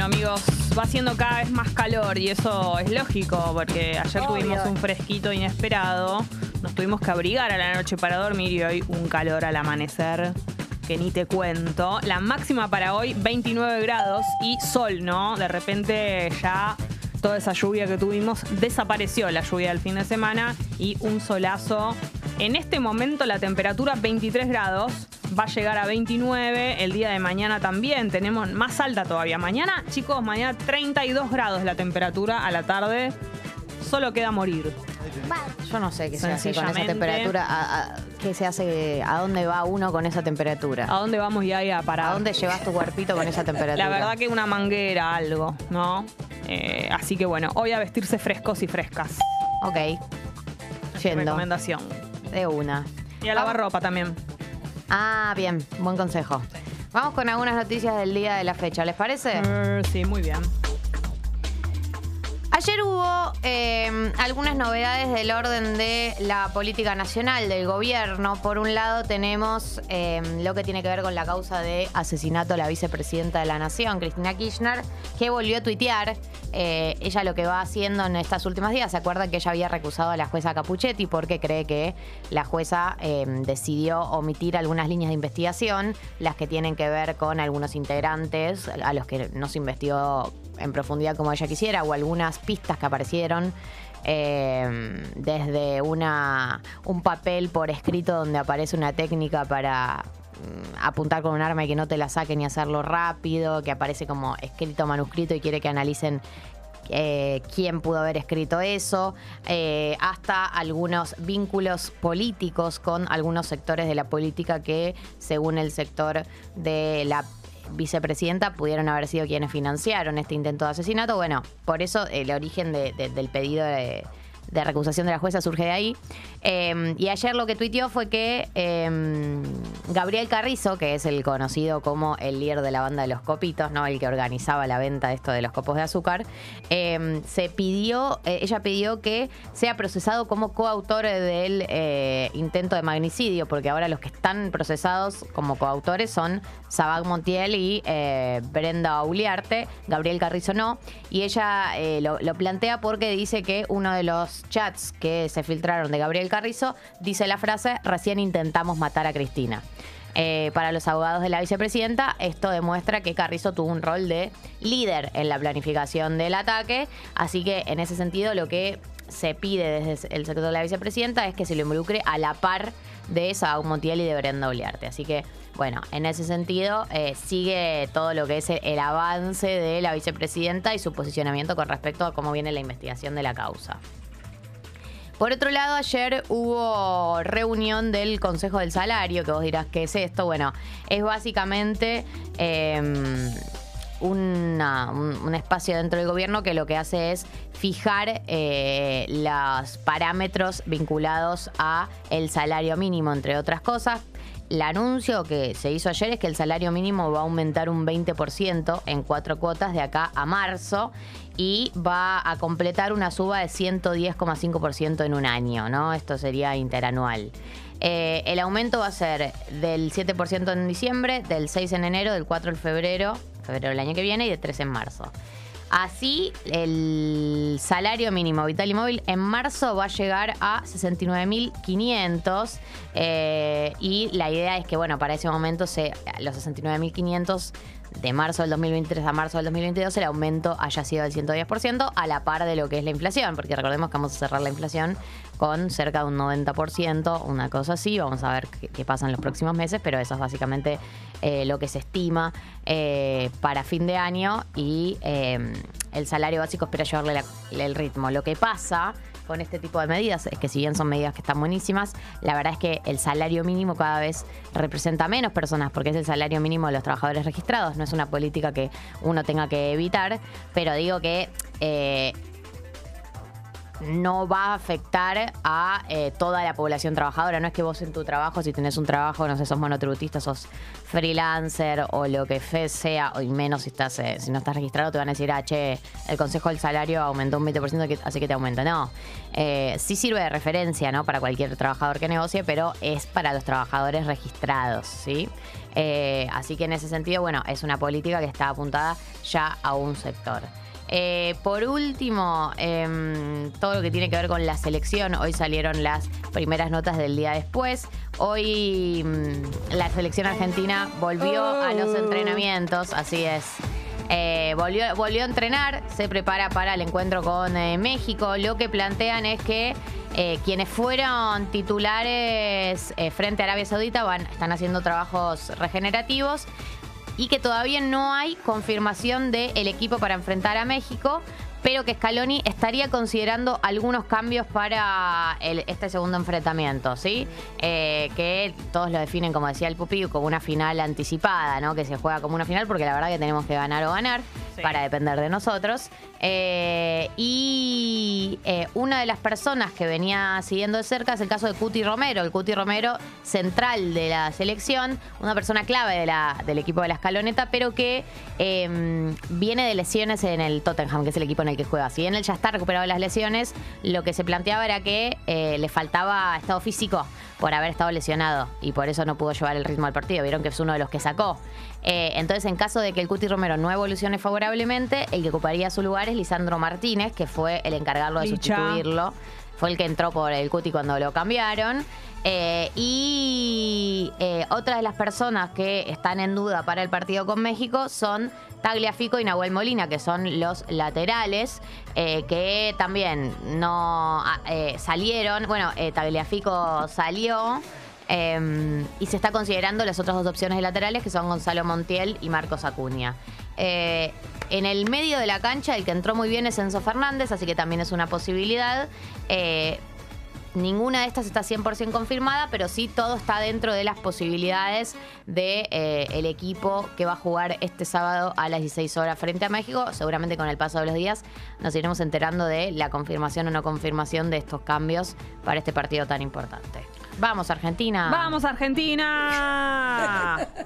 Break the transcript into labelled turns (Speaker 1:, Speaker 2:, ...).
Speaker 1: Bueno, amigos, va siendo cada vez más calor y eso es lógico porque ayer
Speaker 2: Obvio.
Speaker 1: tuvimos un fresquito inesperado. Nos tuvimos que abrigar a la noche para dormir y hoy un calor al amanecer que ni te cuento. La máxima para hoy 29 grados y sol, ¿no? De repente ya toda esa lluvia que tuvimos desapareció la lluvia del fin de semana y un solazo. En este momento la temperatura 23 grados va a llegar a 29. El día de mañana también tenemos más alta todavía. Mañana, chicos, mañana 32 grados la temperatura a la tarde. Solo queda morir.
Speaker 2: Yo no sé qué se hace con esa temperatura. A, a- ¿Qué se hace? ¿A dónde va uno con esa temperatura?
Speaker 1: ¿A dónde vamos ya a parar?
Speaker 2: ¿A dónde llevas tu cuerpito con esa temperatura?
Speaker 1: La verdad que una manguera, algo, ¿no? Eh, así que bueno, hoy a vestirse frescos y frescas.
Speaker 2: Ok. Yendo.
Speaker 1: recomendación.
Speaker 2: De una.
Speaker 1: Y a lavar
Speaker 2: Vamos-
Speaker 1: ropa también.
Speaker 2: Ah, bien. Buen consejo. Vamos con algunas noticias del día de la fecha, ¿les parece?
Speaker 1: Sí, muy bien.
Speaker 2: Ayer hubo eh, algunas novedades del orden de la política nacional del gobierno. Por un lado tenemos eh, lo que tiene que ver con la causa de asesinato a la vicepresidenta de la Nación, Cristina Kirchner, que volvió a tuitear. Eh, ella lo que va haciendo en estas últimas días, ¿se acuerdan que ella había recusado a la jueza Capuchetti porque cree que la jueza eh, decidió omitir algunas líneas de investigación, las que tienen que ver con algunos integrantes a los que no se investigó en profundidad como ella quisiera o algunas pistas que aparecieron eh, desde una, un papel por escrito donde aparece una técnica para mm, apuntar con un arma y que no te la saquen y hacerlo rápido, que aparece como escrito manuscrito y quiere que analicen eh, quién pudo haber escrito eso, eh, hasta algunos vínculos políticos con algunos sectores de la política que, según el sector de la vicepresidenta, pudieron haber sido quienes financiaron este intento de asesinato. Bueno, por eso el origen de- de- del pedido de, de recusación de la jueza surge de ahí. Eh, y ayer lo que tuiteó fue que eh, Gabriel Carrizo, que es el conocido como el líder de la banda de los copitos, ¿no? El que organizaba la venta de esto de los copos de azúcar, eh, se pidió, eh, ella pidió que sea procesado como coautor del eh, intento de magnicidio, porque ahora los que están procesados como coautores son Sabag Montiel y eh, Brenda Uliarte, Gabriel Carrizo no, y ella lo plantea porque dice que uno de los chats que se filtraron de Gabriel Carrizo dice la frase, recién intentamos matar a Cristina. Eh, para los abogados de la vicepresidenta, esto demuestra que Carrizo tuvo un rol de líder en la planificación del ataque, así que en ese sentido lo que se pide desde el sector de la vicepresidenta es que se lo involucre a la par de Saúl Montiel y de Brenda Oliarte. Así que, bueno, en ese sentido eh, sigue todo lo que es el, el avance de la vicepresidenta y su posicionamiento con respecto a cómo viene la investigación de la causa. Por otro lado, ayer hubo reunión del Consejo del Salario, que vos dirás, ¿qué es esto? Bueno, es básicamente eh, una- un, un espacio dentro del gobierno que lo que hace es fijar eh, los parámetros vinculados a el salario mínimo, entre otras cosas. El anuncio que se hizo ayer es que el salario mínimo va a aumentar un 20% en cuatro cuotas de acá a marzo y va a completar una suba de 110,5% en un año, ¿no? Esto sería interanual. Eh, el aumento va a ser del 7% en diciembre, del 6 en enero, del 4 en febrero, febrero del año que viene y de 3 en marzo. Así, el salario mínimo vital y móvil en marzo va a llegar a 69.500 eh, y la idea es que, bueno, para ese momento se, los 69.500 de marzo del 2023 a marzo del 2022 el aumento haya sido del 110% a la par de lo que es la inflación, porque recordemos que vamos a cerrar la inflación con cerca de un 90%, una cosa así, vamos a ver qué, pasa en los próximos meses, pero eso es básicamente eh, lo que se estima eh, para fin de año y eh, el salario básico espera llevarle el ritmo. Lo que pasa con este tipo de medidas. Es que si bien son medidas que están buenísimas, la verdad es que el salario mínimo cada vez representa menos personas porque es el salario mínimo de los trabajadores registrados, no es una política que uno tenga que evitar, pero digo que... eh, no va a afectar a eh, toda la población trabajadora. No es que vos en tu trabajo, si tenés un trabajo, no sé, sos monotributista, sos freelancer o lo que sea, o menos si estás eh, si no estás registrado, te van a decir, ah, che, el consejo del salario aumentó un 20%, así que te aumenta. No, eh, sí sirve de referencia, ¿no? Para cualquier trabajador que negocie, pero es para los trabajadores registrados, ¿sí? así que en ese sentido, bueno, es una política que está apuntada ya a un sector. Eh, por último, em, todo lo que tiene que ver con la selección. Hoy salieron las primeras notas del día después. Hoy mm, la selección argentina volvió a los oh. entrenamientos, así es. Eh, volvió, volvió a entrenar, se prepara para el encuentro con eh, México. Lo que plantean es que quienes fueron titulares frente a Arabia Saudita van, están haciendo trabajos regenerativos y que todavía no hay confirmación del equipo para enfrentar a México, pero que Scaloni estaría considerando algunos cambios para este segundo enfrentamiento, ¿sí? Eh, que todos lo definen, como decía el Pupi, como una final anticipada, ¿no? Que se juega como una final porque la verdad que tenemos que ganar o ganar para depender de nosotros. Eh, y eh, una de las personas que venía siguiendo de cerca es el caso de Cuti Romero, el Cuti Romero central de la selección, una persona clave de la, del equipo de la escaloneta, pero que em, viene de lesiones en el Tottenham, que es el equipo en el que juega. Si bien él ya está recuperado de las lesiones, lo que se planteaba era que eh, le faltaba estado físico por haber estado lesionado y por eso no pudo llevar el ritmo al partido. Vieron que es uno de los que sacó. entonces, en caso de que el Cuti Romero no evolucione favorablemente, el que ocuparía su lugar Lisandro Martínez, que fue el encargado de sustituirlo. Fue el que entró por el Cuti cuando lo cambiaron. Eh, y eh, otra de las personas que están en duda para el partido con México son Tagliafico y Nahuel Molina, que son los laterales, eh, que también no ah, salieron. Bueno, Tagliafico salió. Em, y se está considerando las otras dos opciones de laterales, que son Gonzalo Montiel y Marcos Acuña. Eh, en el medio de la cancha, el que entró muy bien es Enzo Fernández, así que también es una posibilidad. Ninguna de estas está 100% confirmada, pero sí todo está dentro de las posibilidades del de, eh, el equipo que va a jugar este sábado a las 16 horas frente a México. Seguramente con el paso de los días nos iremos enterando de la confirmación o no confirmación de estos cambios para este partido tan importante. Vamos, Argentina.
Speaker 1: Vamos, Argentina.